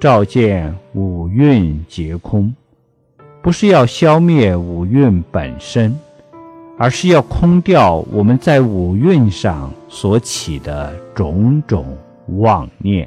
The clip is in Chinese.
照见五蕴皆空。不是要消灭五蕴本身而是要空掉我们在五蕴上所起的种种妄念。